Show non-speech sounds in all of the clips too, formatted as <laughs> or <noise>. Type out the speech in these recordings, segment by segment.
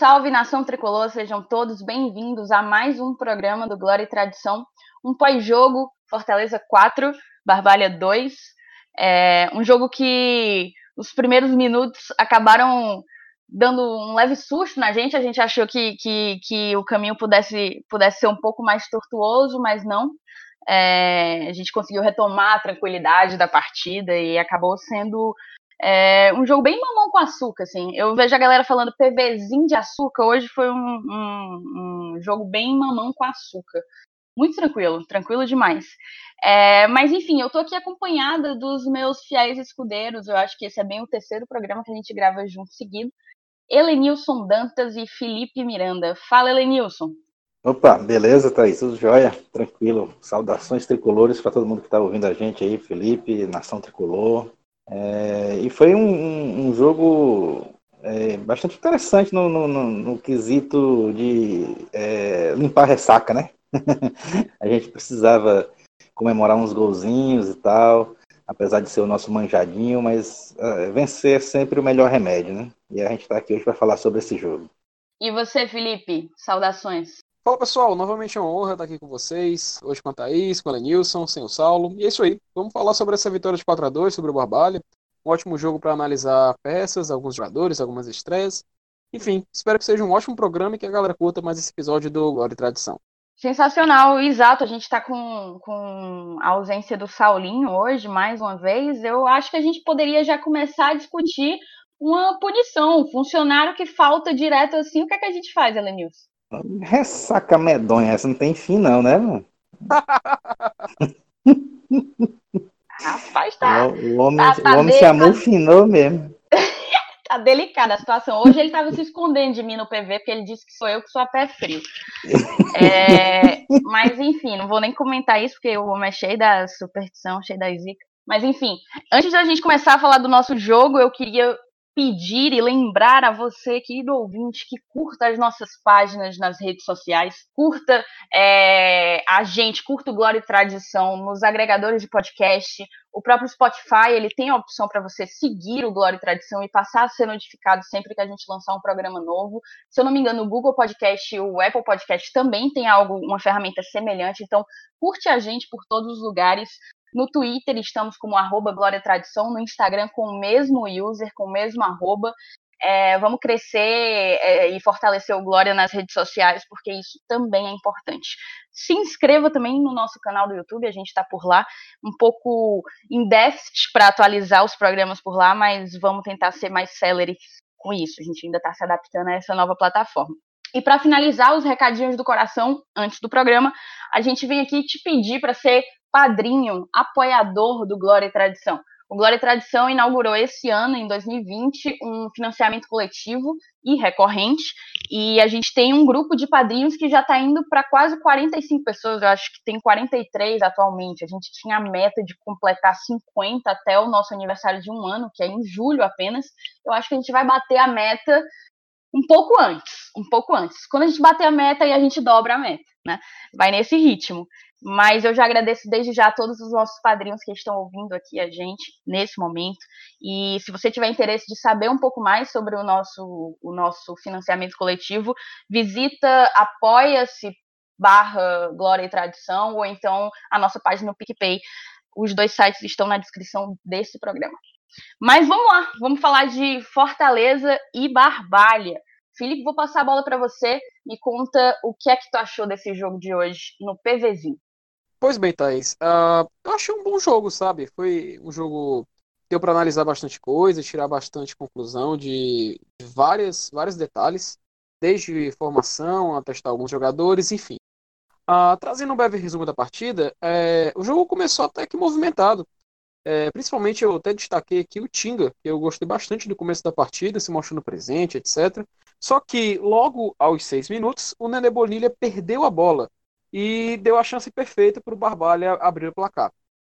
salve, nação tricolor, sejam todos bem-vindos a mais um programa do Glória e Tradição, um pós-jogo Fortaleza 4, Barbalha 2, é, um jogo que os primeiros minutos acabaram dando um leve susto na gente, a gente achou que, que, que o caminho pudesse, pudesse ser um pouco mais tortuoso, mas não, é, a gente conseguiu retomar a tranquilidade da partida e acabou sendo é um jogo bem mamão com açúcar, assim. Eu vejo a galera falando PVzinho de açúcar. Hoje foi um, um, um jogo bem mamão com açúcar. Muito tranquilo, tranquilo demais. É, mas enfim, eu tô aqui acompanhada dos meus fiéis escudeiros. Eu acho que esse é bem o terceiro programa que a gente grava junto seguido. Helenilson Dantas e Felipe Miranda. Fala, Helenilson. Opa, beleza, Thaís? Tudo jóia? Tranquilo. Saudações tricolores para todo mundo que está ouvindo a gente aí, Felipe, Nação Tricolor. É, e foi um, um jogo é, bastante interessante no, no, no, no quesito de é, limpar a ressaca, né? <laughs> a gente precisava comemorar uns golzinhos e tal, apesar de ser o nosso manjadinho, mas é, vencer é sempre o melhor remédio, né? E a gente está aqui hoje para falar sobre esse jogo. E você, Felipe? Saudações. Fala pessoal, novamente é uma honra estar aqui com vocês, hoje com a Thaís, com a Lenilson, sem o Saulo, e é isso aí, vamos falar sobre essa vitória de 4 a 2 sobre o Barbalha, um ótimo jogo para analisar peças, alguns jogadores, algumas estreias, enfim, espero que seja um ótimo programa e que a galera curta mais esse episódio do Glória e Tradição. Sensacional, exato, a gente está com, com a ausência do Saulinho hoje, mais uma vez, eu acho que a gente poderia já começar a discutir uma punição, um funcionário que falta direto assim, o que é que a gente faz, Elenilson? Ressaca medonha, essa não tem fim, não, né, mano? Rapaz, tá. O, homem, tá, tá o homem se amofinou mesmo. <laughs> tá delicada a situação. Hoje ele tava se escondendo de mim no PV, porque ele disse que sou eu que sou a pé frio. É, <laughs> mas, enfim, não vou nem comentar isso, porque o homem é cheio da superstição, cheio da zica. Mas, enfim, antes da gente começar a falar do nosso jogo, eu queria pedir e lembrar a você, querido ouvinte, que curta as nossas páginas nas redes sociais, curta é, a gente, curta o Glória e Tradição nos agregadores de podcast. O próprio Spotify ele tem a opção para você seguir o Glória e Tradição e passar a ser notificado sempre que a gente lançar um programa novo. Se eu não me engano, o Google Podcast e o Apple Podcast também tem algo, uma ferramenta semelhante. Então, curte a gente por todos os lugares. No Twitter estamos como arroba Glória Tradição, no Instagram com o mesmo user, com o mesmo arroba. É, vamos crescer é, e fortalecer o Glória nas redes sociais, porque isso também é importante. Se inscreva também no nosso canal do YouTube, a gente está por lá, um pouco em déficit para atualizar os programas por lá, mas vamos tentar ser mais celery com isso. A gente ainda está se adaptando a essa nova plataforma. E para finalizar os recadinhos do coração antes do programa, a gente vem aqui te pedir para ser padrinho, apoiador do Glória e Tradição. O Glória e Tradição inaugurou esse ano, em 2020, um financiamento coletivo e recorrente, e a gente tem um grupo de padrinhos que já está indo para quase 45 pessoas, eu acho que tem 43 atualmente. A gente tinha a meta de completar 50 até o nosso aniversário de um ano, que é em julho apenas. Eu acho que a gente vai bater a meta um pouco antes, um pouco antes. Quando a gente bater a meta, aí a gente dobra a meta, né? Vai nesse ritmo. Mas eu já agradeço desde já a todos os nossos padrinhos que estão ouvindo aqui a gente nesse momento. E se você tiver interesse de saber um pouco mais sobre o nosso, o nosso financiamento coletivo, visita apoia-se barra Glória e Tradição, ou então a nossa página no PicPay. Os dois sites estão na descrição desse programa. Mas vamos lá, vamos falar de Fortaleza e Barbalha. Felipe, vou passar a bola para você. Me conta o que é que tu achou desse jogo de hoje no PVzinho. Pois bem, Thaís. Uh, eu achei um bom jogo, sabe? Foi um jogo que deu para analisar bastante coisa, tirar bastante conclusão de, várias, vários detalhes, desde formação a testar alguns jogadores, enfim. Uh, trazendo um breve resumo da partida, é, o jogo começou até que movimentado. É, principalmente eu até destaquei aqui o Tinga, que eu gostei bastante do começo da partida, se mostrando presente, etc. Só que logo aos seis minutos, o Nenê Bonilha perdeu a bola e deu a chance perfeita para o Barbalha abrir o placar.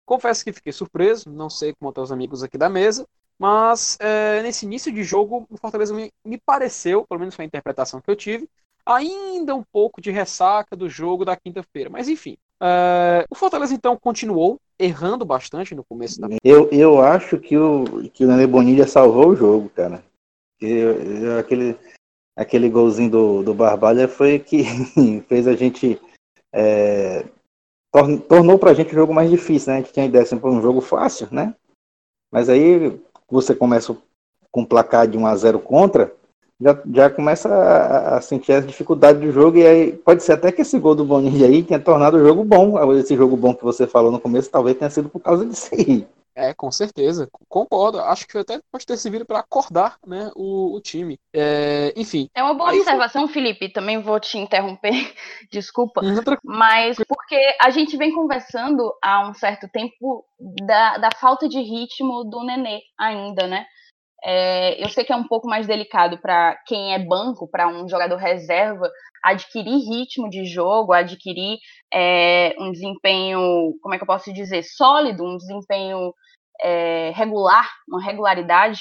Confesso que fiquei surpreso, não sei como estão os amigos aqui da mesa, mas é, nesse início de jogo, o Fortaleza me, me, pareceu, pelo menos foi a interpretação que eu tive, ainda um pouco de ressaca do jogo da quinta-feira. Mas enfim, é, o Fortaleza então continuou errando bastante no começo da. Eu, eu acho que o, que o Nenê Bonilha salvou o jogo, cara. Eu, aquele, aquele golzinho do, do Barbalha foi que <laughs> fez a gente. É, tor tornou pra gente o jogo mais difícil, né? A gente tinha ideia sempre um jogo fácil, né? Mas aí você começa com um placar de 1 a 0 contra, já, já começa a, a, sentir as dificuldades do jogo, e aí pode ser até que esse gol do Boninho aí tenha tornado o jogo bom. Esse jogo bom que você falou no começo, talvez tenha sido por causa disso aí. É, com certeza, concordo. Acho que até pode ter servido para acordar né, o, o time. É, enfim. É uma boa observação, Felipe. Também vou te interromper, <laughs> desculpa. Mas porque a gente vem conversando há um certo tempo da, da falta de ritmo do Nenê ainda, né? É, eu sei que é um pouco mais delicado para quem é banco, para um jogador reserva, adquirir ritmo de jogo, adquirir é, um desempenho, como é que eu posso dizer, sólido, um desempenho é, regular, uma regularidade,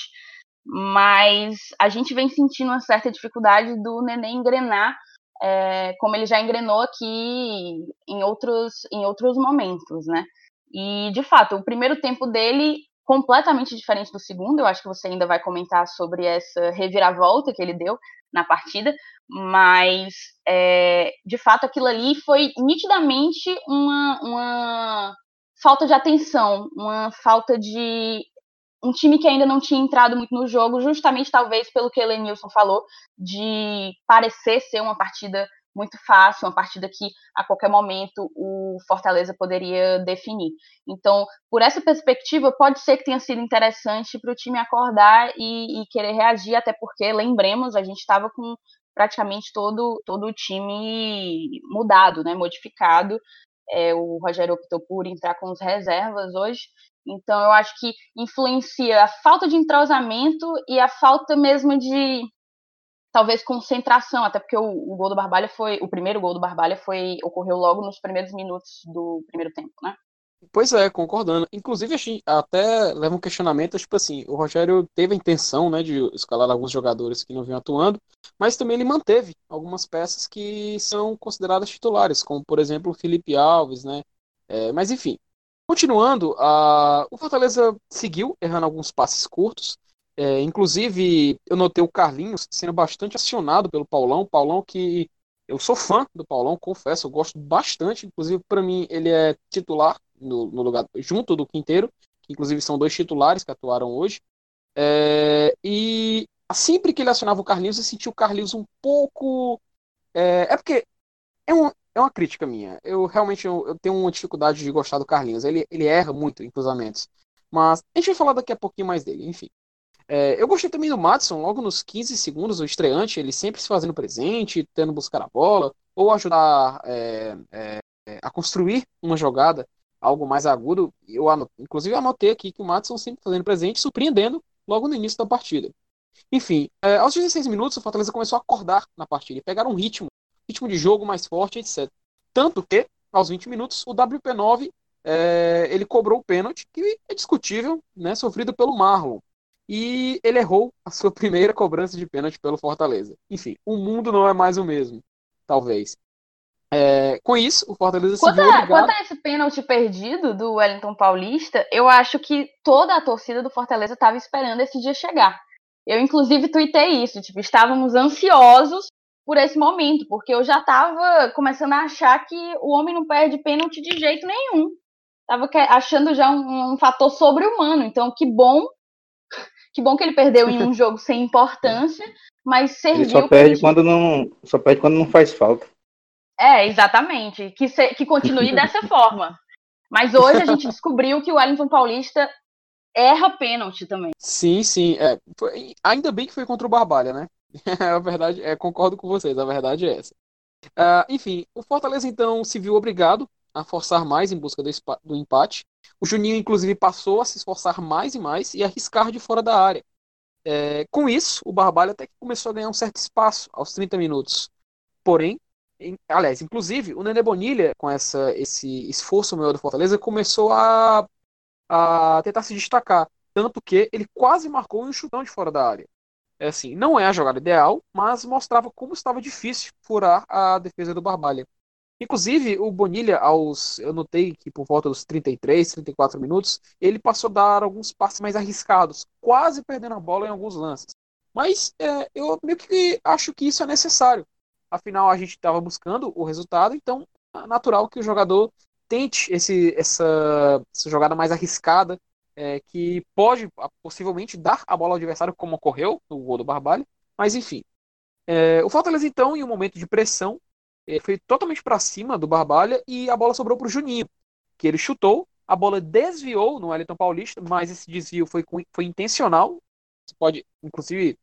mas a gente vem sentindo uma certa dificuldade do Nenê engrenar, é, como ele já engrenou aqui em outros, em outros momentos, né? E, de fato, o primeiro tempo dele completamente diferente do segundo. Eu acho que você ainda vai comentar sobre essa reviravolta que ele deu na partida, mas é, de fato aquilo ali foi nitidamente uma, uma falta de atenção, uma falta de um time que ainda não tinha entrado muito no jogo, justamente talvez pelo que Elenilson falou, de parecer ser uma partida muito fácil, uma partida que a qualquer momento o Fortaleza poderia definir. Então, por essa perspectiva, pode ser que tenha sido interessante para o time acordar e, e, querer reagir, até porque, lembremos, a gente estava com praticamente todo, todo o time mudado, né, modificado. É, o Rogério optou por entrar com as reservas hoje. Então, eu acho que influencia a falta de entrosamento e a falta mesmo de talvez concentração, até porque o, o, gol do Barbalha foi, o primeiro gol do Barbalha foi ocorreu logo nos primeiros minutos do primeiro tempo, né? Pois é, concordando. Inclusive, até leva um questionamento, tipo assim, o Rogério teve a intenção, né, de escalar alguns jogadores que não vinham atuando, mas também ele manteve algumas peças que são consideradas titulares, como, por exemplo, o Felipe Alves, né, é, mas enfim. Continuando, a, o Fortaleza seguiu errando alguns passes curtos, é, inclusive, eu notei o Carlinhos sendo bastante acionado pelo Paulão. Paulão que eu sou fã do Paulão, confesso, eu gosto bastante. Inclusive, para mim, ele é titular no, no, lugar junto do Quinteiro, que inclusive são dois titulares que atuaram hoje. É, e sempre que ele acionava o Carlinhos, eu senti o Carlinhos um pouco. É, é porque é, um, é uma crítica minha. Eu realmente eu, eu, tenho uma dificuldade de gostar do Carlinhos. Ele, ele erra muito em cruzamentos. Mas a gente vai falar daqui a pouquinho mais dele, enfim. É, eu gostei também do Matson, logo nos 15 segundos, o estreante, ele sempre se fazendo presente, tentando buscar a bola, ou ajudar é, é, a construir uma jogada, algo mais agudo. Eu inclusive, anotei aqui que o Matson sempre fazendo presente, surpreendendo logo no início da partida. Enfim, é, aos 16 minutos, o Fortaleza começou a acordar na partida e pegar um ritmo, ritmo de jogo mais forte, etc. Tanto que, aos 20 minutos, o WP9 é, ele cobrou o pênalti, que é discutível, né, sofrido pelo Marlon e ele errou a sua <laughs> primeira cobrança de pênalti pelo Fortaleza. Enfim, o mundo não é mais o mesmo, talvez. É, com isso, o Fortaleza quanto se viu obrigado... Quanto a esse pênalti perdido do Wellington Paulista, eu acho que toda a torcida do Fortaleza estava esperando esse dia chegar. Eu, inclusive, tuitei isso, tipo, estávamos ansiosos por esse momento, porque eu já estava começando a achar que o homem não perde pênalti de jeito nenhum. Estava achando já um, um fator sobre-humano. Então, que bom que bom que ele perdeu em <laughs> um jogo sem importância, mas serviu. Ele só perde quando não, só perde quando não faz falta. É, exatamente. Que, se, que continue <laughs> dessa forma. Mas hoje a gente descobriu que o Wellington Paulista erra pênalti também. Sim, sim. É, foi, ainda bem que foi contra o Barbalha, né? <laughs> a verdade, é, concordo com vocês, a verdade é essa. Uh, enfim, o Fortaleza então se viu obrigado a forçar mais em busca do, empate. O Juninho, inclusive, passou a se esforçar mais e mais e arriscar de fora da área. É, com isso, o Barbalho até que começou a ganhar um certo espaço aos 30 minutos. Porém, em, aliás, inclusive, o Nenê Bonilha, com essa, esse esforço maior do Fortaleza, começou a, a tentar se destacar. Tanto que ele quase marcou um chutão de fora da área. É assim, não é a jogada ideal, mas mostrava como estava difícil furar a defesa do Barbalha. Inclusive, o Bonilha, aos, eu notei que por volta dos 33, 34 minutos, ele passou a dar alguns passes mais arriscados, quase perdendo a bola em alguns lances. Mas é, eu meio que acho que isso é necessário. Afinal, a gente estava buscando o resultado, então é natural que o jogador tente esse, essa, essa jogada mais arriscada, é, que pode possivelmente dar a bola ao adversário, como ocorreu no gol do Barbalho. Mas enfim. É, o Fortaleza, então, em um momento de pressão, é, foi totalmente para cima do Barbalha e a bola sobrou para o Juninho, que ele chutou, a bola desviou no Wellington Paulista, mas esse desvio foi, foi intencional. Você pode, inclusive,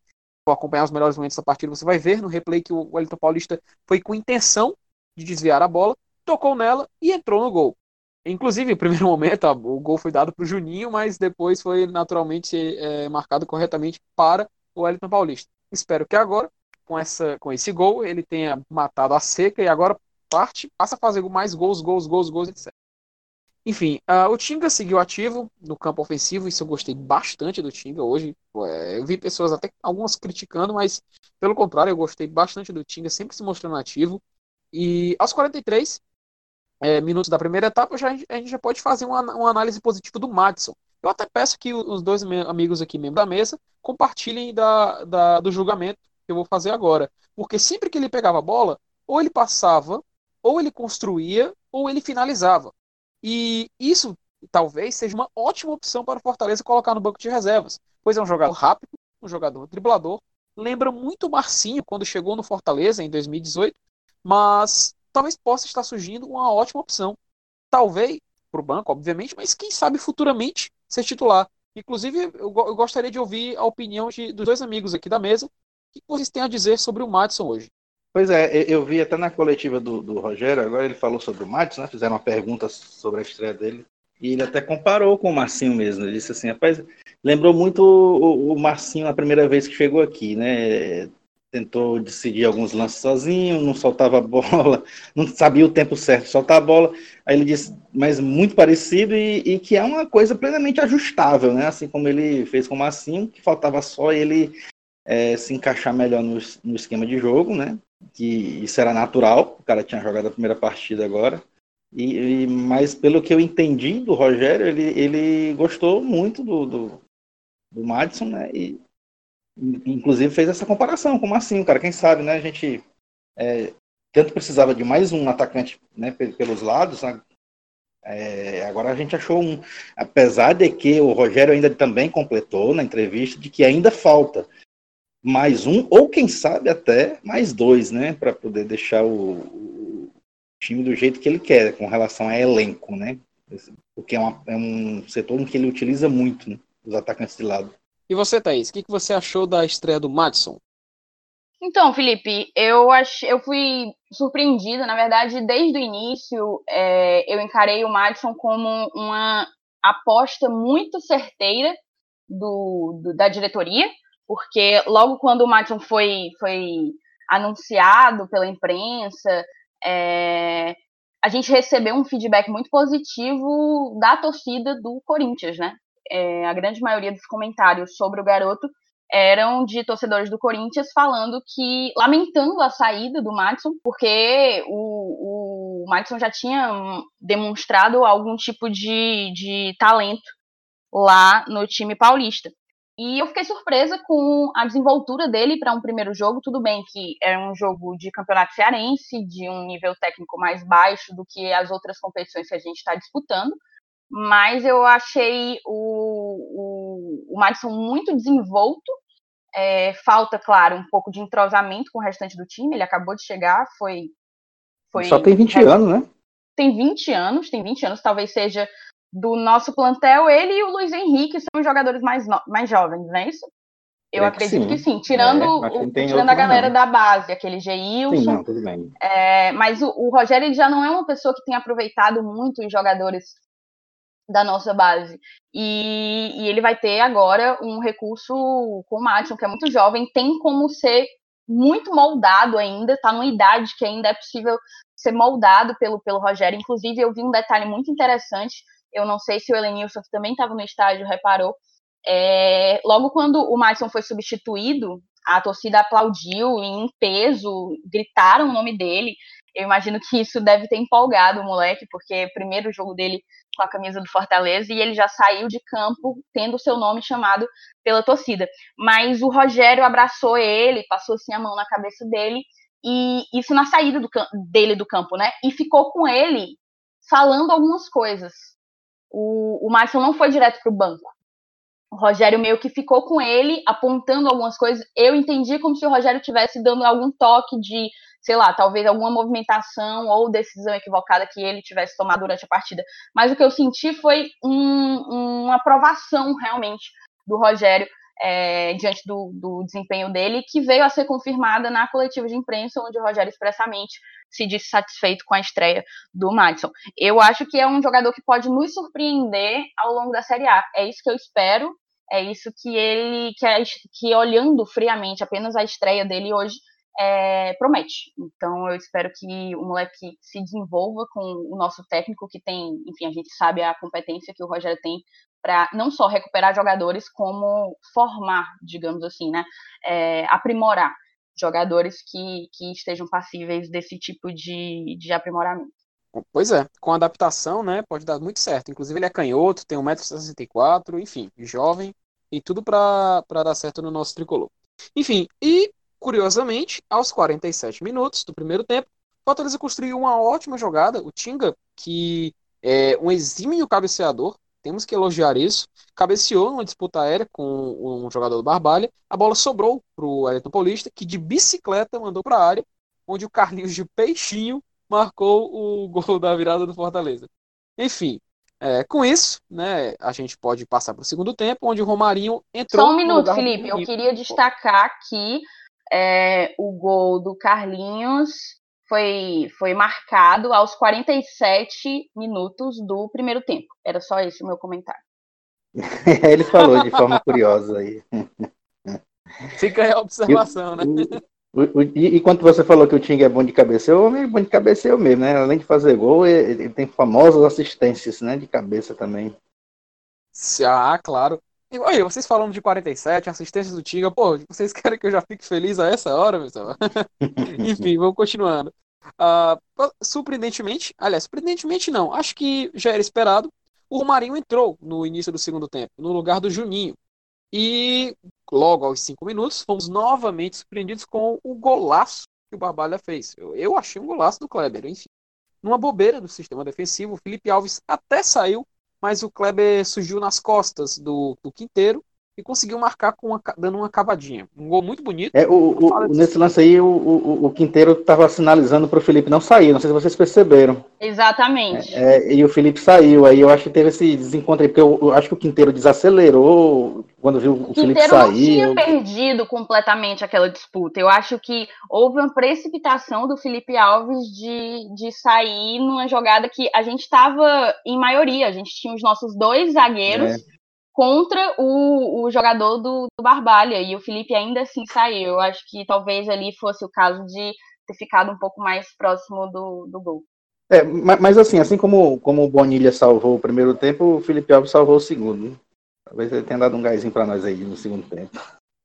acompanhar os melhores momentos da partida, você vai ver no replay que o Wellington Paulista foi com intenção de desviar a bola, tocou nela e entrou no gol. Inclusive, no primeiro <laughs> momento, o gol foi dado para o Juninho, mas depois foi naturalmente é, marcado corretamente para o Wellington Paulista. Espero que agora, com, essa, com esse gol, ele tenha matado a seca e agora parte, passa a fazer mais gols, gols, gols, gols, etc. Enfim, uh, o Tinga seguiu ativo no campo ofensivo, isso eu gostei bastante do Tinga hoje. eu vi pessoas até algumas criticando, mas pelo contrário, eu gostei bastante do Tinga, sempre se mostrando ativo. E aos 43 é, minutos da primeira etapa, já, a gente já pode fazer uma, uma análise positiva do Madison. Eu até peço que os dois amigos aqui, membros da mesa, compartilhem da, da, do julgamento eu vou fazer agora. Porque sempre que ele pegava a bola, ou ele passava, ou ele construía, ou ele finalizava. E isso talvez seja uma ótima opção para o Fortaleza colocar no banco de reservas, pois é um jogador rápido, um jogador driblador, lembra muito o Marcinho quando chegou no Fortaleza em 2018, mas talvez possa estar surgindo uma ótima opção. Talvez para o banco, obviamente, mas quem sabe futuramente ser titular. Inclusive, eu, gostaria de ouvir a opinião de, dos dois amigos aqui da mesa. O que vocês têm a dizer sobre o Madison hoje? Pois é, eu vi até na coletiva do, do Rogério, agora ele falou sobre o Madison, né? Fizeram uma pergunta sobre a estreia dele. E ele até comparou com o Marcinho mesmo. Ele disse assim, rapaz, lembrou muito o, o Marcinho a primeira vez que chegou aqui, né? tentou decidir alguns lances sozinho, não soltava a bola, <laughs> não sabia o tempo certo de soltar a bola. Aí ele disse, mas muito parecido e, e, que é uma coisa plenamente ajustável, né? Assim como ele fez com o Massinho, que faltava só ele é, se encaixar melhor no, no, esquema de jogo, né? Que isso era natural, o cara tinha jogado a primeira partida agora. E, e mas pelo que eu entendi do Rogério, ele, ele gostou muito do, do, do Madison, né? E, inclusive fez essa comparação, como assim, cara, quem sabe, né, a gente é, tanto precisava de mais um atacante né, pelos lados, né, é, agora a gente achou um, apesar de que o Rogério ainda também completou na entrevista de que ainda falta mais um, ou quem sabe até mais dois, né, para poder deixar o, o, time do jeito que ele quer, com relação a elenco, né, porque é, uma, é um setor em que ele utiliza muito né, os atacantes de lado. E você, Thaís, o que, que você achou da estreia do Madison? Então, Felipe, eu, ach... eu fui surpreendida, na verdade, desde o início, é... eu encarei o Madison como uma aposta muito certeira do, do, da diretoria, porque logo quando o Madison foi, foi anunciado pela imprensa, é... a gente recebeu um feedback muito positivo da torcida do Corinthians, né? é, a grande maioria dos comentários sobre o garoto eram de torcedores do Corinthians falando que, lamentando a saída do Madison, porque o, o Madison já tinha demonstrado algum tipo de, de talento lá no time paulista. E eu fiquei surpresa com a desenvoltura dele para um primeiro jogo. Tudo bem que é um jogo de campeonato cearense, de um nível técnico mais baixo do que as outras competições que a gente está disputando, mas eu achei o, o, o Madison muito desenvolto. É, falta, claro, um pouco de entrosamento com o restante do time. Ele acabou de chegar, foi. foi Só tem 20 anos, né? Tem 20 anos, tem 20 anos, talvez seja do nosso plantel. Ele e o Luiz Henrique são os jogadores mais, no... mais jovens, não é isso? Eu é acredito que sim, que sim. tirando, é, o, tirando a galera não. da base, aquele Geilson. Sim, não, tudo bem. É, mas o, o Rogério ele já não é uma pessoa que tem aproveitado muito os jogadores da nossa base. E, e, ele vai ter agora um recurso com o Madison, que é muito jovem, tem como ser muito moldado ainda, está numa idade que ainda é possível ser moldado pelo, pelo Rogério. Inclusive, eu vi um detalhe muito interessante, eu não sei se o Elenilson, que também estava no estádio, reparou, é, logo quando o Madison foi substituído, a torcida aplaudiu em peso, gritaram o nome dele. Eu imagino que isso deve ter empolgado o moleque, porque é o primeiro jogo dele com a camisa do Fortaleza e ele já saiu de campo tendo seu nome chamado pela torcida. Mas o Rogério abraçou ele, passou assim a mão na cabeça dele e isso na saída do, dele do campo, né? E ficou com ele falando algumas coisas. O, o Márcio não foi direto para o banco. O Rogério meio que ficou com ele, apontando algumas coisas. Eu entendi como se o Rogério tivesse dando algum toque de, sei lá, talvez alguma movimentação ou decisão equivocada que ele tivesse tomado durante a partida. Mas o que eu senti foi um, uma aprovação realmente do Rogério é, diante do, do, desempenho dele, que veio a ser confirmada na coletiva de imprensa, onde o Rogério expressamente se disse satisfeito com a estreia do Madison. Eu acho que é um jogador que pode nos surpreender ao longo da Série A. É isso que eu espero, é isso que ele, que, que olhando friamente apenas a estreia dele hoje, é, promete. Então eu espero que o moleque se desenvolva com o nosso técnico, que tem, enfim, a gente sabe a competência que o Rogério tem para não só recuperar jogadores, como formar, digamos assim, né? É, aprimorar jogadores que, que estejam passíveis desse tipo de, de aprimoramento. Pois é, com adaptação, né, pode dar muito certo. Inclusive ele é canhoto, tem 1,64m, enfim, jovem, e tudo para dar certo no nosso tricolor. Enfim, e curiosamente, aos 47 minutos do primeiro tempo, o Fortaleza construiu uma ótima jogada. O Tinga, que é um exímio cabeceador, temos que elogiar isso. Cabeceou numa disputa aérea com um jogador do Barbalha. A bola sobrou para o Wellington Paulista, que de bicicleta mandou para a área, onde o Carlinhos de Peixinho marcou o gol da virada do Fortaleza. Enfim, é, com isso, né, a gente pode passar para o segundo tempo, onde o Romarinho entrou. Só um minuto, Felipe. Eu queria destacar aqui é, o gol do Carlinhos foi, foi marcado aos 47 minutos do primeiro tempo. Era só esse o meu comentário. <laughs> Ele falou de forma curiosa aí. Fica aí a observação, né? O, o, e, e, quando você falou que o Ting é bom de cabeceio, o homem é bom de cabeceio mesmo, né? Além de fazer gol, ele, ele, tem famosas assistências, né? De cabeça também. Ah, claro. E, olha, vocês falando de 47, assistências do Tinga, pô, vocês <laughs> querem que eu já fique feliz a essa hora, pessoal? <laughs> Enfim, vamos continuando. Uh, surpreendentemente, aliás, surpreendentemente não, acho que já era esperado. O Romarinho entrou no início do segundo tempo, no lugar do Juninho. E logo aos cinco minutos, fomos novamente surpreendidos com o golaço que o Barbalha fez. Eu, eu achei um golaço do Kleber, enfim. Numa bobeira do sistema defensivo, o Felipe Alves até saiu, mas o Kleber surgiu nas costas do, do Quinteiro e conseguiu marcar com uma, dando uma cavadinha. Um gol muito bonito. É, o, o nesse lance aí, o, o, o Quinteiro estava sinalizando para o Felipe não sair. Não sei se vocês perceberam. Exatamente. É, é, e o Felipe saiu. Aí eu acho que teve esse desencontro aí, porque eu, eu acho que o Quinteiro desacelerou quando viu o, o Felipe sair. não tinha eu... perdido completamente aquela disputa. Eu acho que houve uma precipitação do Felipe Alves de, de sair numa jogada que a gente estava em maioria. A gente tinha os nossos dois zagueiros. É contra o, o jogador do, do, Barbalha, e o Felipe ainda assim saiu. Eu acho que talvez ali fosse o caso de ter ficado um pouco mais próximo do, do gol. É, mas assim, assim como, como o Bonilha salvou o primeiro tempo, o Felipe Alves salvou o segundo. Talvez ele tenha dado um gásinho para nós aí no segundo tempo.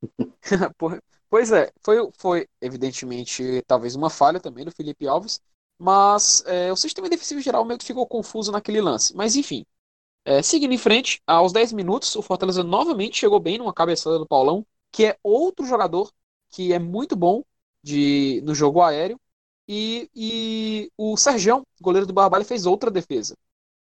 <laughs> pois é, foi, foi evidentemente talvez uma falha também do Felipe Alves, mas é, o sistema defensivo geral meio que ficou confuso naquele lance. Mas enfim, é, seguindo em frente, aos 10 minutos, o Fortaleza novamente chegou bem numa cabeçada do Paulão, que é outro jogador que é muito bom de, no jogo aéreo. E, e o Sergião, goleiro do Barbalha, fez outra defesa.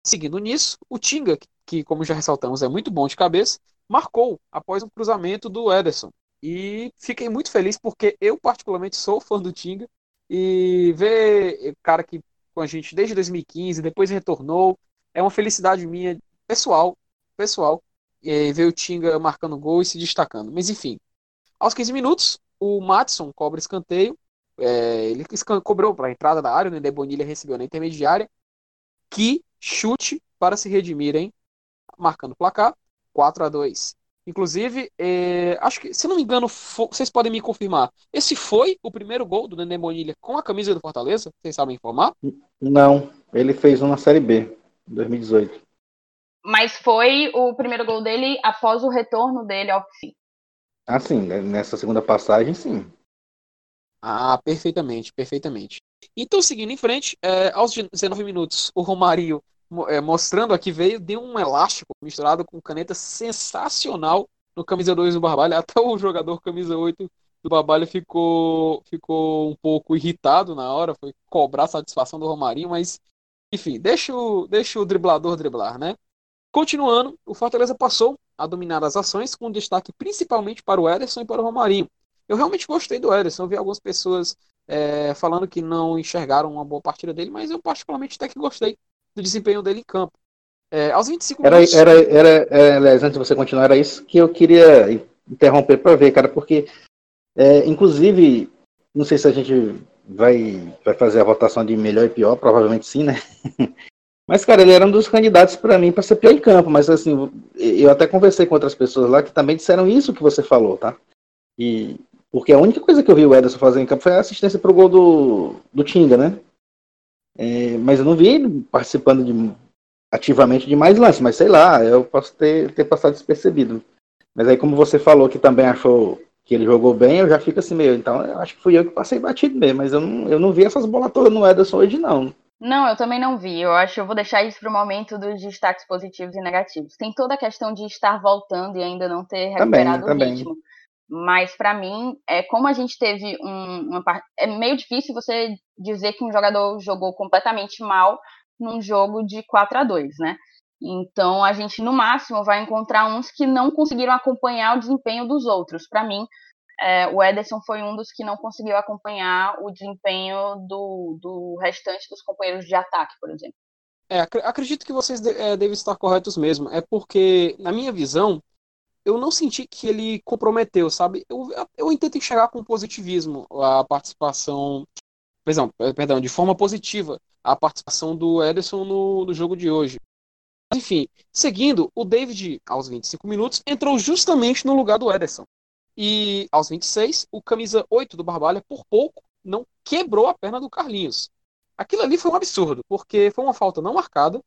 Seguindo nisso, o Tinga, que como já ressaltamos é muito bom de cabeça, marcou após um cruzamento do Ederson. E fiquei muito feliz porque eu particularmente sou fã do Tinga e ver o cara que com a gente desde 2015, depois retornou, é uma felicidade minha pessoal, pessoal, e ver o Tinga marcando gol e se destacando. Mas enfim, aos 15 minutos, o Matson cobra escanteio. É, ele cobrou para a entrada da área, o Nenê Bonilha recebeu na intermediária. Que chute para se redimir, hein? Marcando o placar, 4 a 2 Inclusive, é, acho que, se não me engano, vocês podem me confirmar. Esse foi o primeiro gol do Nenê Bonilha com a camisa do Fortaleza? Vocês sabem informar? Não, ele fez um na Série B, 2018. Mas foi o primeiro gol dele após o retorno dele ao fim. Ah, sim, né, nessa segunda passagem, sim. Ah, perfeitamente, perfeitamente. Então, seguindo em frente, é, aos 19 minutos, o Romário, é, mostrando aqui, veio, deu um elástico misturado com caneta sensacional no camisa 2 do Barbalha. <laughs> Até o jogador camisa 8 do Barbalha ficou, ficou um pouco irritado na hora, foi cobrar a satisfação do Romarinho, mas, enfim, deixa o, deixa o driblador driblar, né? Continuando, o Fortaleza passou a dominar as ações, com destaque principalmente para o Ederson e para o Romarinho. Eu realmente gostei do Ederson. Eu vi algumas pessoas é, falando que não enxergaram uma boa partida dele, mas eu particularmente até que gostei do desempenho dele em campo. É, aos 25 era, minutos... Era, era, era, antes de você continuar, era isso que eu queria interromper para ver, cara, porque, é, inclusive, não sei se a gente vai, vai fazer a votação de melhor e pior, provavelmente sim, né? <laughs> Mas, cara, ele era um dos candidatos para mim para ser pior em campo. Mas, assim, eu até conversei com outras pessoas lá que também disseram isso que você falou, tá? E porque a única coisa que eu vi o Ederson fazer em campo foi a assistência pro gol do, do Tinga, né? É, mas eu não vi ele participando de, ativamente de mais lances, mas sei lá, eu posso ter, ter passado despercebido. Mas aí, como você falou que também achou que ele jogou bem, eu já fico assim meio. Então, eu acho que fui eu que passei batido mesmo, mas eu não, eu não vi essas bolas todas no Ederson hoje, não. Não, eu também não vi. Eu acho que eu vou deixar isso para o momento dos destaques positivos e negativos. Tem toda a questão de estar voltando e ainda não ter recuperado também, o ritmo. Também. Mas para mim, é como a gente teve um, uma é meio difícil você dizer que um jogador jogou completamente mal num jogo de 4 a 2, né? Então a gente no máximo vai encontrar uns que não conseguiram acompanhar o desempenho dos outros. Para mim, é, o Ederson foi um dos que não conseguiu acompanhar o desempenho do, do restante dos companheiros de ataque, por exemplo. É, acredito que vocês é, devem estar corretos mesmo. É porque, na minha visão, eu não senti que ele comprometeu, sabe? Eu, eu tento enxergar com positivismo a participação, perdão, perdão, de forma positiva a participação do Ederson no, no jogo de hoje. Enfim, seguindo, o David, aos 25 minutos, entrou justamente no lugar do Ederson. E aos 26, o camisa 8 do Barbalha, por pouco, não quebrou a perna do Carlinhos. Aquilo ali foi um absurdo, porque foi uma falta não marcada,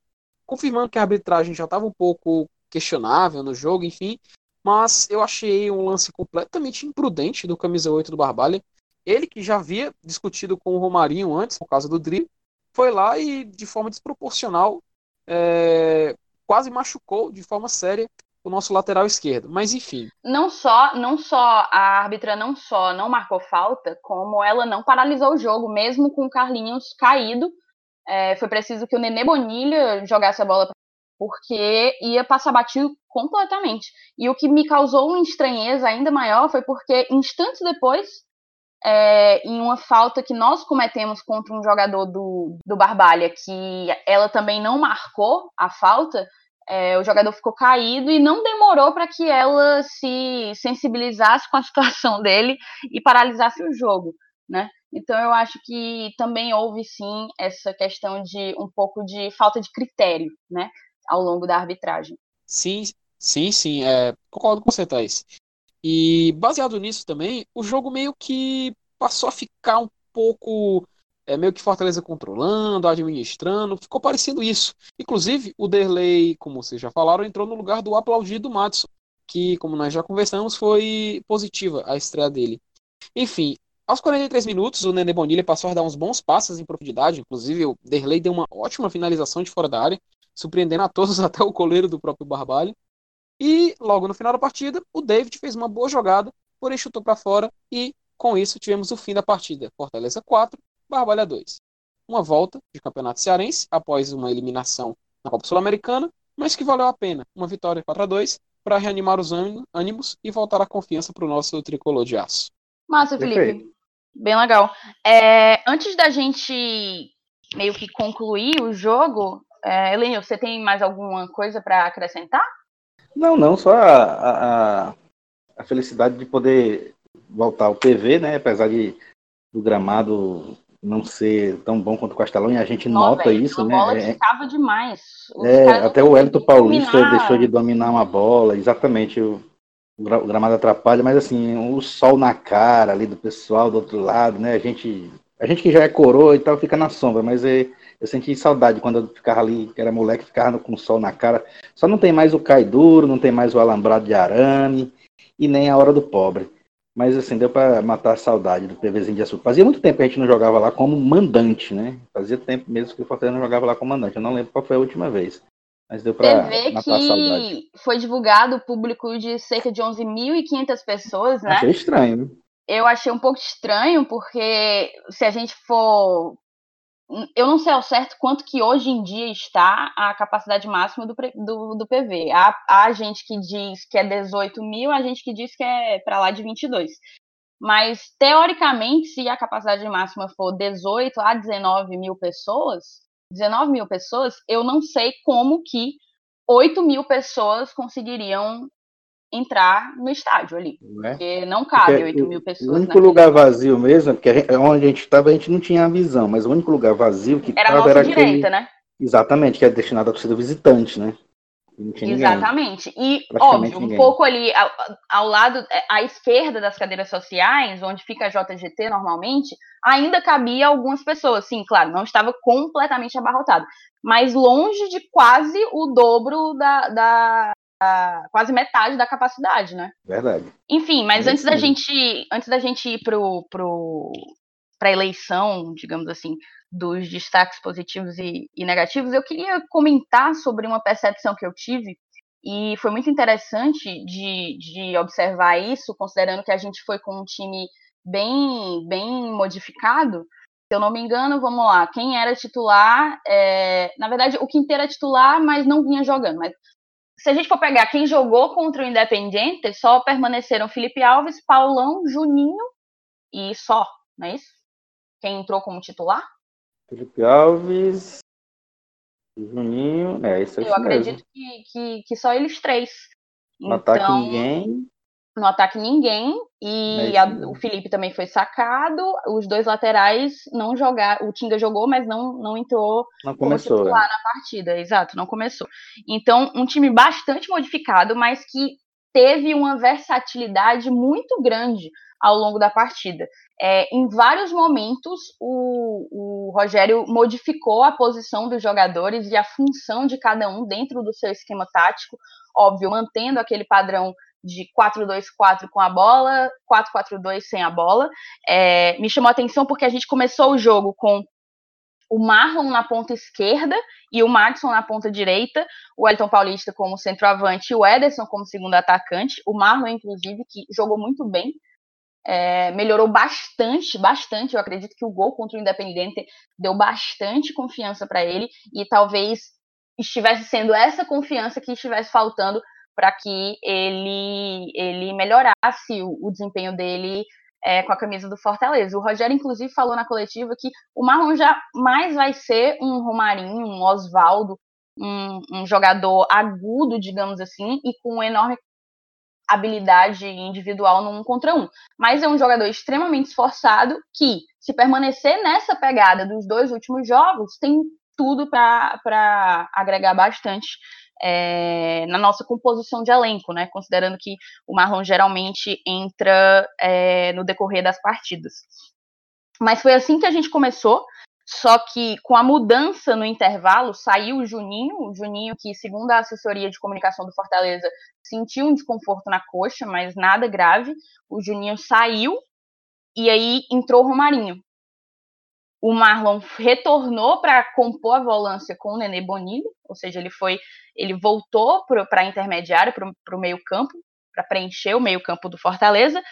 confirmando que a arbitragem já estava um pouco questionável no jogo, enfim, mas eu achei um lance completamente imprudente do camisa 8 do Barbalha. Ele que já havia discutido com o Romarinho antes, por causa do drible, foi lá e de forma desproporcional é, quase machucou de forma séria o nosso lateral esquerdo. Mas enfim. Não só, não só a árbitra não só não marcou falta, como ela não paralisou o jogo, mesmo com o Carlinhos caído. É, foi preciso que o Nenê Bonilha jogasse a bola porque ia passar batido completamente. E o que me causou uma estranheza ainda maior foi porque instantes depois, é, em uma falta que nós cometemos contra um jogador do, do Barbalha, que ela também não marcou a falta, é, o jogador ficou caído e não demorou para que ela se sensibilizasse com a <laughs> situação dele e paralisasse o jogo, né? Então eu acho que também houve sim essa questão de um pouco de falta de critério, né? ao longo da arbitragem. Sim, sim, sim, é, concordo com você, Thais. E baseado nisso também, o jogo meio que passou a ficar um pouco é, meio que Fortaleza controlando, administrando, ficou parecendo isso. Inclusive, o Derley, como vocês já falaram, entrou no lugar do aplaudido Matson, que, como nós já conversamos, foi positiva a estreia dele. Enfim, aos 43 minutos, o Nenê Bonilha passou a dar uns bons passos em profundidade, inclusive o Derley deu uma ótima finalização de fora da área, surpreendendo a todos, <laughs> até o coleiro do próprio Barbalho. E logo no final da partida, o David fez uma boa jogada, porém chutou para fora e com isso tivemos o fim da partida. Fortaleza 4, Barbalha 2. Uma volta de campeonato cearense após uma eliminação na Copa Sul-Americana, mas que valeu a pena. Uma vitória 4 a 2 para reanimar os ânimos e voltar a confiança para o nosso tricolor de aço. Massa, Felipe. Bem legal. É, antes da gente meio que concluir o jogo, é, Helene, você tem mais alguma coisa para acrescentar? Não, não, só a, a, a, felicidade de poder voltar ao PV, né? Apesar de do gramado não ser tão bom quanto o Castelão, e a gente Nossa, nota véio, isso, né? A bola é, ficava demais. Os é, até o Elton Paulista dominar. deixou de dominar uma bola, exatamente. O, o gramado atrapalha, mas assim, o sol na cara ali do pessoal do outro lado, né? A gente, a gente que já é coroa e tal, fica na sombra, mas é, eu senti saudade quando eu ficava ali, que era moleque, ficava com o sol na cara. Só não tem mais o cai duro, não tem mais o alambrado de arame. e nem a hora do pobre. Mas assim, deu para matar a saudade do PVzinho de açúcar. Fazia muito tempo que a gente não jogava lá como mandante, né? Fazia tempo mesmo que o Fortaleza não jogava lá como mandante. Eu não lembro qual foi a última vez. Mas deu para matar a saudade. foi divulgado o público de cerca de 11.500 pessoas, né? Achei estranho, né? Eu achei um pouco estranho, porque se a gente for eu não sei ao certo quanto que hoje em dia está a capacidade máxima do, do, do PV. Há, há gente que diz que é 18 mil, há gente que diz que é para lá de 22. Mas, teoricamente, se a capacidade máxima for 18 a 19 mil pessoas, 19 mil pessoas, eu não sei como que 8 mil pessoas conseguiriam entrar no estádio ali. Não é? Porque não cabe porque 8 mil pessoas. O único lugar vazio mesmo, porque gente, onde a gente estava, a gente não tinha a visão, mas o único lugar vazio que era tava era direita, aquele... né? Exatamente, que é destinado à torcida visitante, né? Exatamente. E, óbvio, um ninguém. pouco ali ao, ao, lado, é, à esquerda das cadeiras sociais, onde fica a JGT normalmente, ainda cabia algumas pessoas. Sim, claro, não estava completamente abarrotado. Mas longe de quase o dobro da, da, quase metade da capacidade, né? Verdade. Enfim, mas é antes da gente, antes da gente ir pro, pro para a eleição, digamos assim, dos destaques positivos e, e, negativos, eu queria comentar sobre uma percepção que eu tive e foi muito interessante de, de observar isso, considerando que a gente foi com um time bem, bem modificado. Se eu não me engano, vamos lá, quem era titular, é, na verdade, o Quinteiro era titular, mas não vinha jogando. Mas se a gente for pegar quem jogou contra o Independiente, só permaneceram Felipe Alves, Paulão, Juninho e só, não é isso? Quem entrou como titular? Felipe Alves, Juninho, é isso Eu mesmo. acredito que, que, que, só eles três. Não então, ataque ninguém no ataque ninguém e a, o Felipe também foi sacado. Os dois laterais não jogaram. O Tinga jogou, mas não, não entrou não começou, é. na partida. Exato, não começou. Então, um time bastante modificado, mas que teve uma versatilidade muito grande ao longo da partida. É, em vários momentos, o, o Rogério modificou a posição dos jogadores e a função de cada um dentro do seu esquema tático, óbvio, mantendo aquele padrão de 4-2-4 com a bola, 4-4-2 sem a bola. É, me chamou a atenção porque a gente começou o jogo com o Marlon na ponta esquerda e o Madison na ponta direita, o Elton Paulista como centroavante e o Ederson como segundo atacante. O Marlon, inclusive, que jogou muito bem, é, melhorou bastante, bastante. Eu acredito que o gol contra o Independente deu bastante confiança para ele e talvez estivesse sendo essa confiança que estivesse faltando para que ele, ele melhorasse o, o desempenho dele é, com a camisa do Fortaleza. O Rogério, inclusive, falou na coletiva que o Marlon jamais vai ser um Romarinho, um Oswaldo, um, um, jogador agudo, digamos assim, e com enorme habilidade individual no um contra um. Mas é um jogador extremamente esforçado que, se permanecer nessa pegada dos dois últimos jogos, tem tudo para agregar bastante é, na nossa composição de elenco, né? Considerando que o Marlon geralmente entra é, no decorrer das partidas. Mas foi assim que a gente começou. Só que com a mudança no intervalo, saiu o Juninho, o Juninho que, segundo a assessoria de comunicação do Fortaleza, sentiu um desconforto na coxa, mas nada grave. O Juninho saiu e aí entrou o Romarinho. O Marlon retornou para compor a volância com o Nenê Bonilho, ou seja, ele foi, ele voltou para a intermediária, para o meio campo, para preencher o meio campo do Fortaleza,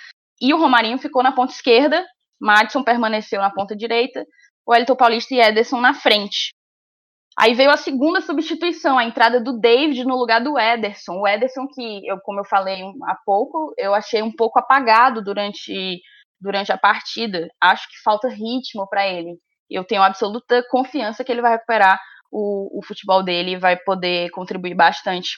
e o Romarinho ficou na ponta esquerda, Madison permaneceu na ponta direita, o Elton Paulista e Ederson na frente. Aí veio a segunda substituição, a entrada do David no lugar do Ederson. O Ederson que, eu, como eu falei há pouco, eu achei um pouco apagado durante durante a partida. Acho que falta ritmo para ele. Eu tenho absoluta confiança que ele vai recuperar o, o futebol dele e vai poder contribuir bastante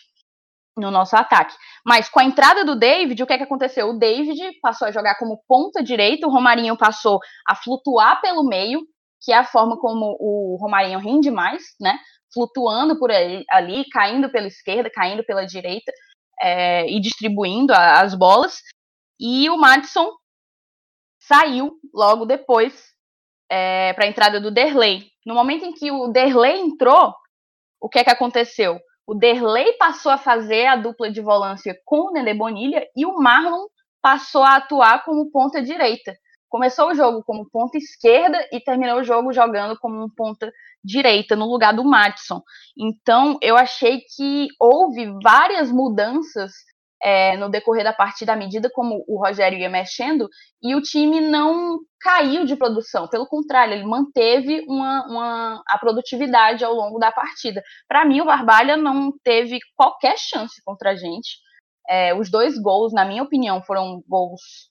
no nosso ataque. Mas com a entrada do David, o que, é que aconteceu? O David passou a jogar como ponta direita, o Romarinho passou a flutuar pelo meio, que é a forma como o Romarinho rende mais, né? Flutuando por ali, ali caindo pela esquerda, caindo pela direita é, e distribuindo a, as bolas. E o Madison saiu logo depois é, para a entrada do Derley. No momento em que o Derley entrou, o que é que aconteceu? o Derlei passou a fazer a dupla de volância com o Nenê Bonilha e o Marlon passou a atuar como ponta direita. Começou o jogo como ponta esquerda e terminou o jogo jogando como um ponta direita no lugar do Matson. Então, eu achei que houve várias mudanças é, no decorrer da partida, à medida como o Rogério ia mexendo, e o time não caiu de produção. Pelo contrário, ele manteve uma, uma a produtividade ao longo da partida. Para mim, o Barbalha não teve qualquer chance contra a gente. É, os dois gols, na minha opinião, foram gols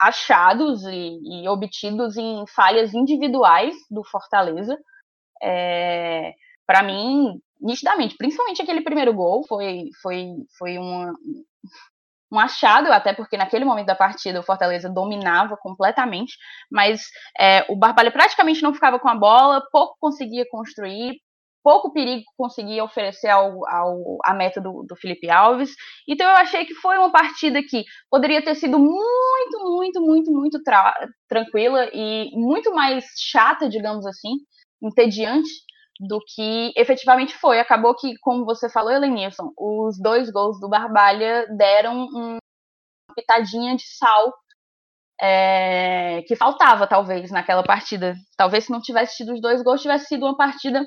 achados e, e obtidos em falhas individuais do Fortaleza. É, para mim, nitidamente, principalmente aquele primeiro gol, foi, foi, foi um achado, até porque naquele momento da partida o Fortaleza dominava completamente, mas é, o Barbalha praticamente não ficava com a bola, pouco conseguia construir, pouco perigo conseguia oferecer ao, ao, à meta do, do Felipe Alves. Então eu achei que foi uma partida que poderia ter sido muito, muito, muito, muito tranquila e muito mais chata, digamos assim, entediante do que efetivamente foi. Acabou que, como você falou, Elenilson, os dois gols do Barbalha deram uma pitadinha de sal é, que faltava, talvez, naquela partida. Talvez se não tivesse tido os dois gols, tivesse sido uma partida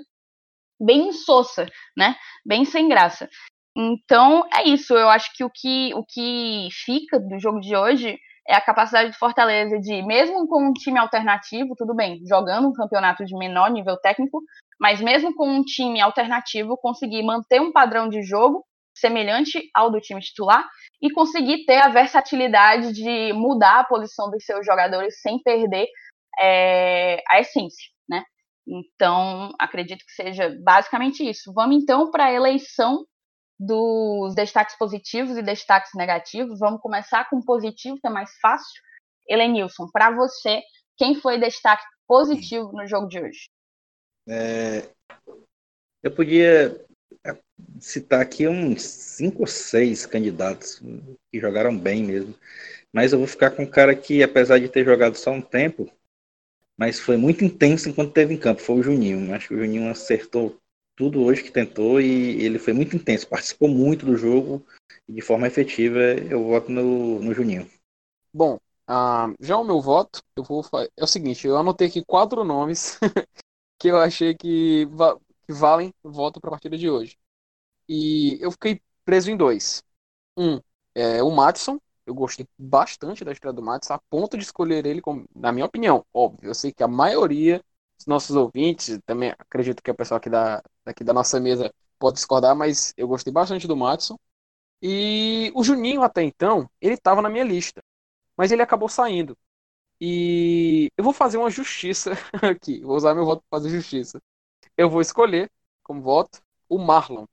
bem insossa, né? Bem sem graça. Então, é isso. Eu acho que o que, o que fica do jogo de hoje é a capacidade de Fortaleza de, mesmo com um time alternativo, tudo bem, jogando um campeonato de menor nível técnico, mas mesmo com um time alternativo, conseguir manter um padrão de jogo semelhante ao do time titular e conseguir ter a versatilidade de mudar a posição dos seus jogadores sem perder é, a essência, né? Então, acredito que seja basicamente isso. Vamos então para a eleição dos destaques positivos e destaques negativos. Vamos começar com o positivo, que é mais fácil. Helenilson, para você, quem foi destaque positivo no jogo de hoje? É, eu podia citar aqui uns cinco ou seis candidatos que jogaram bem mesmo, mas eu vou ficar com um cara que, apesar de ter jogado só um tempo, mas foi muito intenso enquanto teve em campo, foi o Juninho. Acho que o Juninho acertou tudo hoje que tentou e ele foi muito intenso, participou muito do jogo e de forma efetiva eu voto no, no Juninho. Bom, uh, já o meu voto, eu vou é o seguinte, eu anotei aqui quatro nomes <laughs> que eu achei que, va que valem voto para a partida de hoje. E eu fiquei preso em dois. Um é o Matson, eu gostei bastante da estreia do Matson, a ponto de escolher ele, como, na minha opinião, óbvio. Eu sei que a maioria dos nossos ouvintes, também acredito que o pessoal aqui da, daqui da nossa mesa pode discordar, mas eu gostei bastante do Matson. E o Juninho, até então, ele estava na minha lista, mas ele acabou saindo. E eu vou fazer uma justiça <laughs> aqui, vou usar meu voto para fazer justiça. Eu vou escolher, como voto, o Marlon,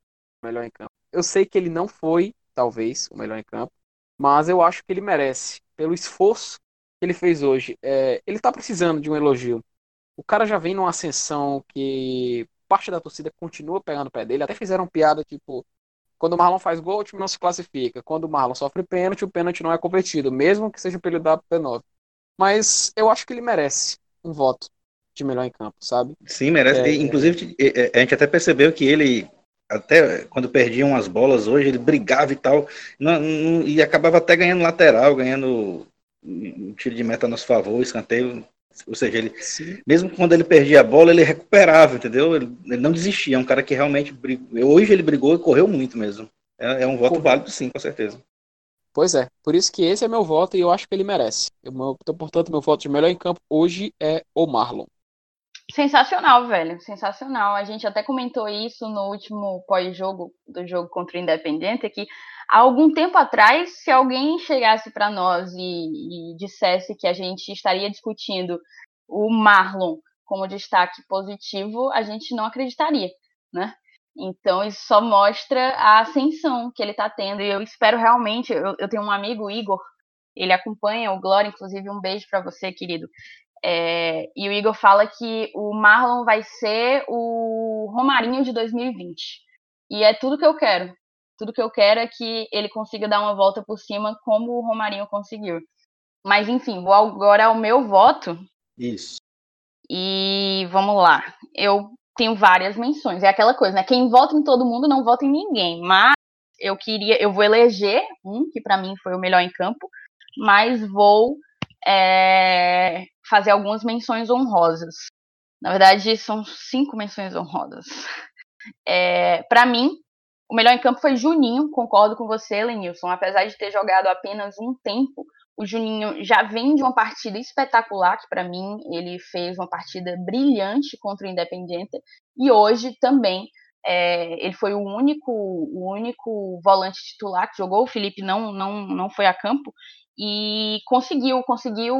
melhor em campo. Eu sei que ele não foi, talvez, o melhor em campo, mas eu acho que ele merece, pelo esforço que ele fez hoje. É, ele está precisando de um elogio. O cara já vem numa ascensão que parte da torcida continua pegando o pé dele. Até fizeram piada, tipo, quando o Marlon faz gol, o time não se classifica. Quando o Marlon sofre pênalti, o pênalti não é competido, mesmo que seja o período da P9. Mas eu acho que ele merece um voto de melhor em campo, sabe? Sim, merece. É, Inclusive, a gente até percebeu que ele, até quando perdia umas bolas hoje, ele brigava e tal, não, não, e acabava até ganhando lateral, ganhando um tiro de meta a nosso favor, escanteio. Ou seja, ele, Sim. mesmo quando ele perdia a bola, ele recuperava, entendeu? Ele, ele não desistia. É um cara que realmente brigou. Hoje ele brigou e correu muito mesmo. É, é um voto válido, sim, com certeza. Pois é, por isso que esse é meu voto e eu acho que ele merece. Eu, então, portanto, meu voto de melhor em campo hoje é o Marlon. Sensacional, velho, sensacional. A gente até comentou isso no último pós-jogo do jogo contra o Independente, que há algum tempo atrás, se alguém chegasse para nós e, e dissesse que a gente estaria discutindo o Marlon como destaque positivo, a gente não acreditaria, né? Então, isso só mostra a ascensão que ele está tendo. E eu espero realmente. Eu, eu, tenho um amigo, Igor, ele acompanha o Glória, inclusive, um beijo para você, querido. É, e o Igor fala que o Marlon vai ser o Romarinho de 2020. E é tudo que eu quero. Tudo que eu quero é que ele consiga dar uma volta por cima, como o Romarinho conseguiu. Mas, enfim, vou agora ao meu voto. Isso. E vamos lá. Eu tenho várias menções. É aquela coisa, né? Quem vota em todo mundo não vota em ninguém. Mas eu queria, eu vou eleger um que para mim foi o melhor em campo, mas vou é, fazer algumas menções honrosas. Na verdade, são cinco menções honrosas. É, para mim, o melhor em campo foi Juninho, concordo com você, Lenilson. Apesar de ter jogado apenas um tempo, o Juninho já vem de uma partida espetacular, que para mim ele fez uma partida brilhante contra o Independiente, e hoje também é, ele foi o único, o único volante titular que jogou. O Felipe não, não, não foi a campo e conseguiu, conseguiu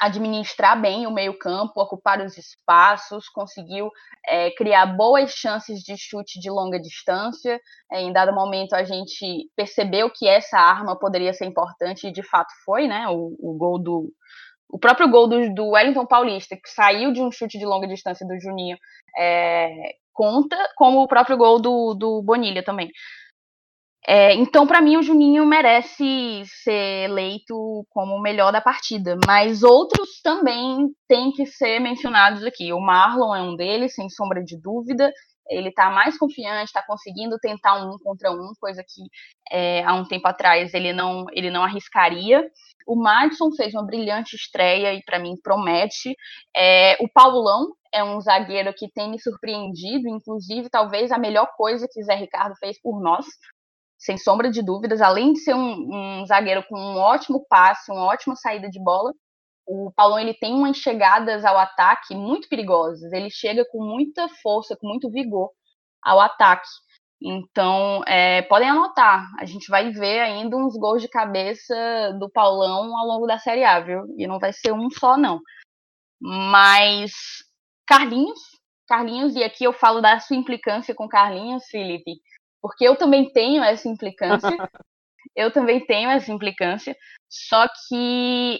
administrar bem o meio-campo, ocupar os espaços, conseguiu é, criar boas chances de chute de longa distância. É, em dado momento, a gente percebeu que essa arma poderia ser importante e de fato foi, né? O, o gol do. O próprio gol do, do, Wellington Paulista, que saiu de um chute de longa distância do Juninho, é, conta, como o próprio gol do, do Bonilha também. É, então, para mim, o Juninho merece ser eleito como o melhor da partida, mas outros também têm que ser mencionados aqui. O Marlon é um deles, sem sombra de dúvida. Ele está mais confiante, está conseguindo tentar um contra um, coisa que é, há um tempo atrás ele não, ele não arriscaria. O Madison fez uma brilhante estreia e para mim promete. É, o Paulão é um zagueiro que tem me surpreendido, inclusive talvez a melhor coisa que Zé Ricardo fez por nós sem sombra de dúvidas, além de ser um, um, zagueiro com um ótimo passe, uma ótima saída de bola, o Paulão ele tem umas chegadas ao ataque muito perigosas. Ele chega com muita força, com muito vigor ao ataque. Então, é, podem anotar, a gente vai ver ainda uns gols de cabeça do Paulão ao longo da Série A, viu? E não vai ser um só, não. Mas Carlinhos, Carlinhos, e aqui eu falo da sua implicância com Carlinhos, Felipe porque eu também tenho essa implicância. <laughs> eu também tenho essa implicância. Só que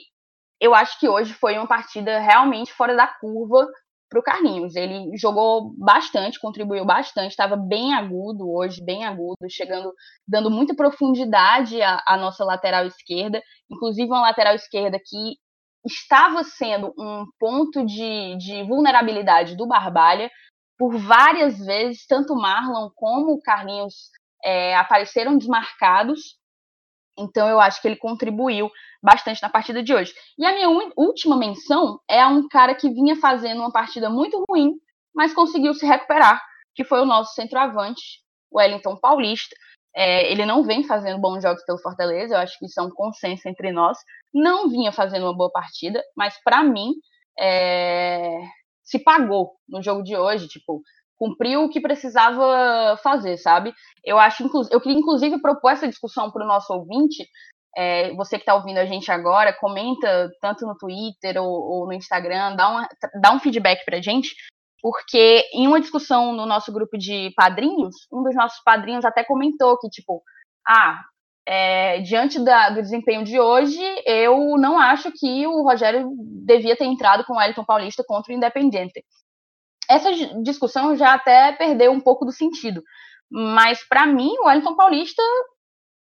eu acho que hoje foi uma partida realmente fora da curva para o Carlinhos. Ele jogou bastante, contribuiu bastante, estava bem agudo hoje, bem agudo, chegando, dando muita profundidade à, à, nossa lateral esquerda, inclusive uma lateral esquerda que estava sendo um ponto de, de vulnerabilidade do Barbalha, por várias vezes, tanto Marlon como o Carlinhos é, apareceram desmarcados. Então eu acho que ele contribuiu bastante na partida de hoje. E a minha última menção é a um cara que vinha fazendo uma partida muito ruim, mas conseguiu se recuperar, que foi o nosso centroavante, Wellington Paulista. É, ele não vem fazendo bons jogos pelo Fortaleza, eu acho que isso é um consenso entre nós. Não vinha fazendo uma boa partida, mas para mim é, se pagou no jogo de hoje, tipo, cumpriu o que precisava fazer, sabe? Eu acho, eu queria inclusive propor essa discussão para o nosso ouvinte. É, você que está ouvindo a gente agora, comenta tanto no Twitter ou, ou no Instagram, dá, uma, dá um feedback para a gente, porque em uma discussão no nosso grupo de padrinhos, um dos nossos padrinhos até comentou que, tipo, ah, é, diante da, do desempenho de hoje, eu não acho que o Rogério devia ter entrado com o Wellington Paulista contra o Independiente. Essa discussão já até perdeu um pouco do sentido, mas para mim o Wellington Paulista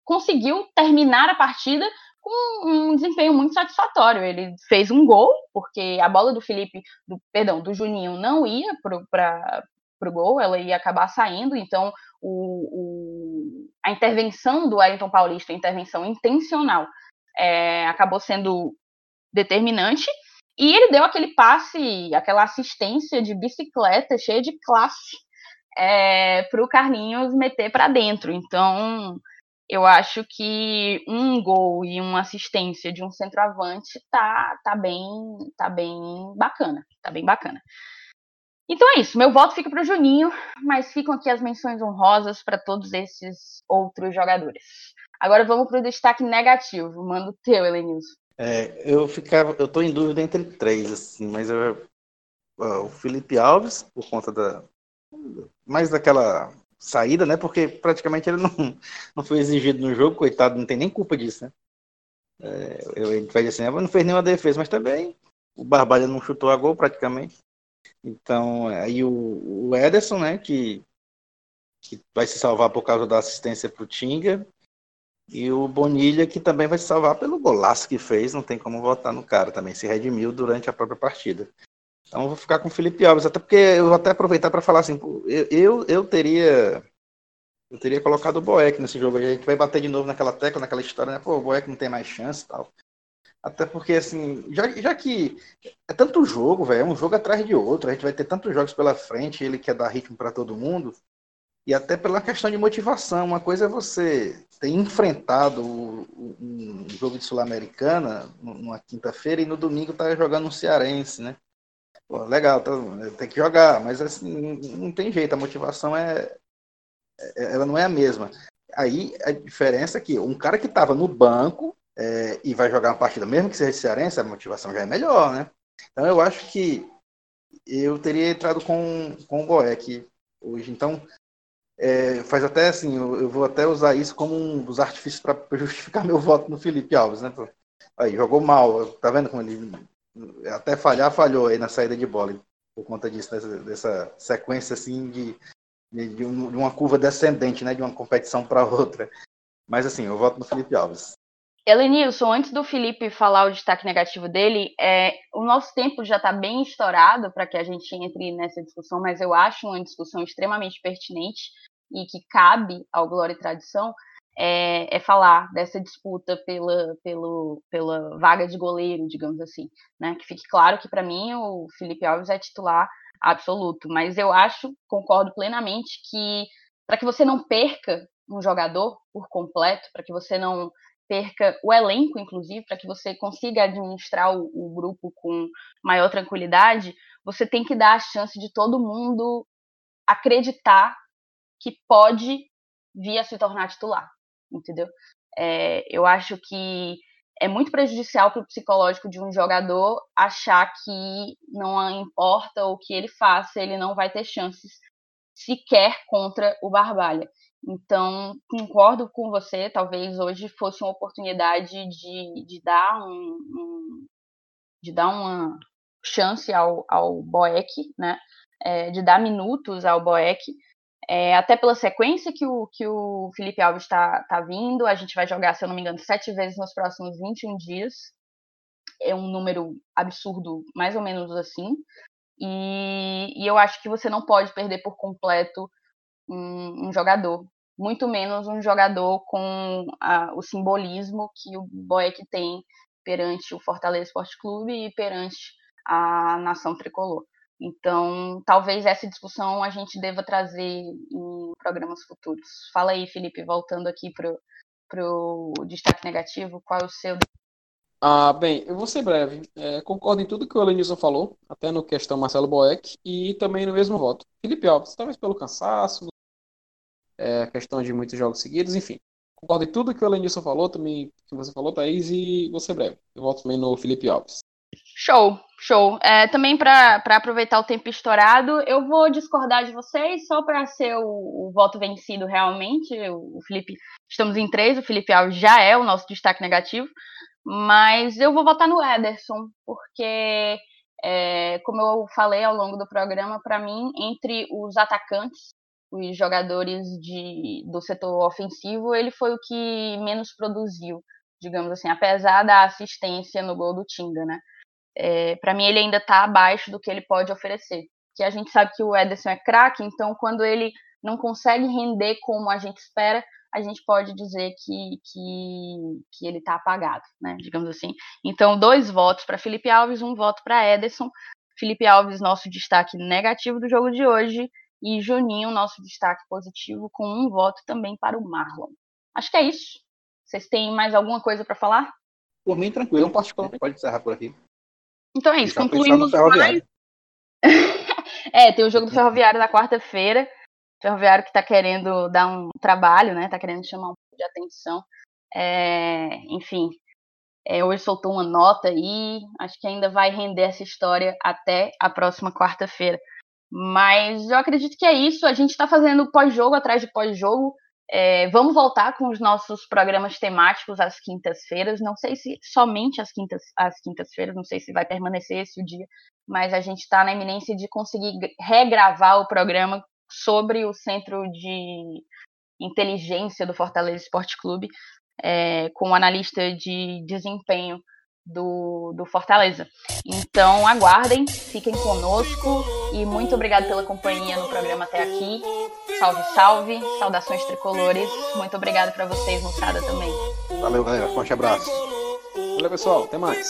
conseguiu terminar a partida com um desempenho muito satisfatório. Ele fez um gol, porque a bola do Felipe, do, perdão, do Juninho não ia para o gol, ela ia acabar saindo, então o, o, a intervenção do Wellington Paulista, a intervenção intencional, é, acabou sendo determinante. E ele deu aquele passe, aquela assistência de bicicleta cheia de classe é, para o Carlinhos meter para dentro. Então, eu acho que um gol e uma assistência de um centroavante tá, tá bem tá bem bacana, tá bem bacana. Então é isso, meu voto fica para o Juninho, mas ficam aqui as menções honrosas para todos esses outros jogadores. Agora vamos para o destaque negativo. Manda o teu, Helenilson. É, eu ficava, eu tô em dúvida entre três, assim, mas eu, o Felipe Alves, por conta da. mais daquela saída, né? Porque praticamente ele não, <laughs> não foi exigido no jogo, coitado, não tem nem culpa disso, né? É, ele dizer assim, não fez nenhuma defesa, mas também o Barbalha não chutou a gol praticamente. Então, aí o, o Ederson, né, que, que vai se salvar por causa da assistência para o Tinga, e o Bonilha, que também vai se salvar pelo golaço que fez, não tem como votar no cara também, se redimiu durante a própria partida. Então vou ficar com o Felipe Alves, até porque eu vou até aproveitar para falar assim, eu, eu, teria eu teria colocado o Boeck nesse jogo. A gente vai bater de novo naquela tecla, naquela história, né? Pô, o Boeck não tem mais chance e tal. Até porque, assim, já, já que é tanto jogo, velho, é um jogo atrás de outro, a gente vai ter tantos jogos pela frente, ele quer dar ritmo para todo mundo, e até pela questão de motivação. Uma coisa é você ter enfrentado um jogo de Sul-Americana numa quinta-feira e no domingo tá jogando um cearense, né? Pô, legal, tá, tem que jogar, mas assim, não tem jeito, a motivação é, é, ela não é a mesma. Aí a diferença é que um cara que estava no banco é, e vai jogar uma partida, mesmo que seja de cearense, a motivação já é melhor, né? Então eu acho que eu teria entrado com, com o Boeck hoje. Então, é, faz até assim, eu, eu, vou até usar isso como um dos artifícios para justificar <laughs> meu voto no Felipe Alves, né? Aí, jogou mal, tá vendo como ele até falhar, falhou aí na saída de bola, por conta disso, dessa, dessa sequência assim de, de, de, uma curva descendente, né? De uma competição para outra. Mas assim, eu voto no Felipe Alves. Elenilson, antes do Felipe falar o destaque negativo dele, é, o nosso tempo já está bem estourado para que a gente entre nessa discussão, mas eu acho uma discussão extremamente pertinente e que cabe ao Glória e Tradição, é, é, falar dessa disputa pela, pelo, pela vaga de goleiro, digamos assim. Né? Que fique claro que, para mim, o Felipe Alves é titular absoluto, mas eu acho, concordo plenamente, que para que você não perca um jogador por completo, para que você não perca o elenco, inclusive, para que você consiga administrar o, o, grupo com maior tranquilidade, você tem que dar a chance de todo mundo acreditar que pode vir a se tornar titular, entendeu? É, eu acho que é muito prejudicial para o psicológico de um jogador achar que não importa o que ele faça, ele não vai ter chances sequer contra o Barbalha. Então, concordo com você, talvez hoje fosse uma oportunidade de, de dar um, um de dar uma chance ao, ao Boeck, né? É, de dar minutos ao Boeck, é, até pela sequência que o, que o Felipe Alves está tá vindo, a gente vai jogar, se eu não me engano, sete vezes nos próximos 21 dias. É um número absurdo, mais ou menos assim. E, e eu acho que você não pode perder por completo um, um jogador, muito menos um jogador com a, o simbolismo que o Boeck tem perante o Fortaleza Esporte Clube e perante a nação tricolor. Então, talvez essa discussão a gente deva trazer em programas futuros. Fala aí, Felipe, voltando aqui para o destaque negativo, qual é o seu? Ah, bem, eu vou ser breve. É, concordo em tudo que o Elenilson falou, até no questão Marcelo Boeck, e também no mesmo voto. Felipe Alves, talvez pelo cansaço, é, questão de muitos jogos seguidos, enfim. Concordo em tudo que o Elenilson falou, também que você falou, Thaís, e vou ser breve. Eu volto também no Felipe Alves. Show, show. É, também para aproveitar o tempo estourado, eu vou discordar de vocês só para ser o, o, voto vencido realmente. O, Felipe, estamos em três, o Felipe Alves já é o nosso destaque negativo, mas eu vou votar no Ederson, porque, é, como eu falei ao longo do programa, para mim, entre os atacantes, os jogadores de, do setor ofensivo, ele foi o que menos produziu, digamos assim, apesar da assistência no gol do Tinga, né? é, para mim ele ainda está abaixo do que ele pode oferecer. Que a gente sabe que o Ederson é craque, então quando ele não consegue render como a gente espera, a gente pode dizer que, que, que ele está apagado, né? Digamos assim. Então, dois votos para Felipe Alves, um voto para Ederson. Felipe Alves, nosso destaque negativo do jogo de hoje, e Juninho, nosso destaque positivo, com um voto também para o Marlon. Acho que é isso. Vocês têm mais alguma coisa para falar? Por mim, tranquilo. particularmente pode encerrar por aqui. Então é isso, concluímos mais. <laughs> é, tem o jogo do Ferroviário na quarta-feira. Ferroviário que está querendo dar um trabalho, né? Tá querendo chamar um pouco de atenção. É, enfim, é, hoje soltou uma nota aí. Acho que ainda vai render essa história até a próxima quarta-feira. Mas eu acredito que é isso. A gente está fazendo pós-jogo atrás de pós-jogo. É, vamos voltar com os nossos programas temáticos às quintas-feiras. Não sei se somente às quintas às quintas-feiras, não sei se vai permanecer esse o dia, mas a gente está na iminência de conseguir regravar o programa sobre o centro de inteligência do Fortaleza Esporte Clube, é, com o analista de desempenho do, do Fortaleza. Então aguardem, fiquem conosco e muito obrigado pela companhia no programa até aqui. Salve, salve, saudações tricolores. Muito obrigado para vocês, moçada, também. Valeu, galera. Forte abraço. Valeu, pessoal. Até mais.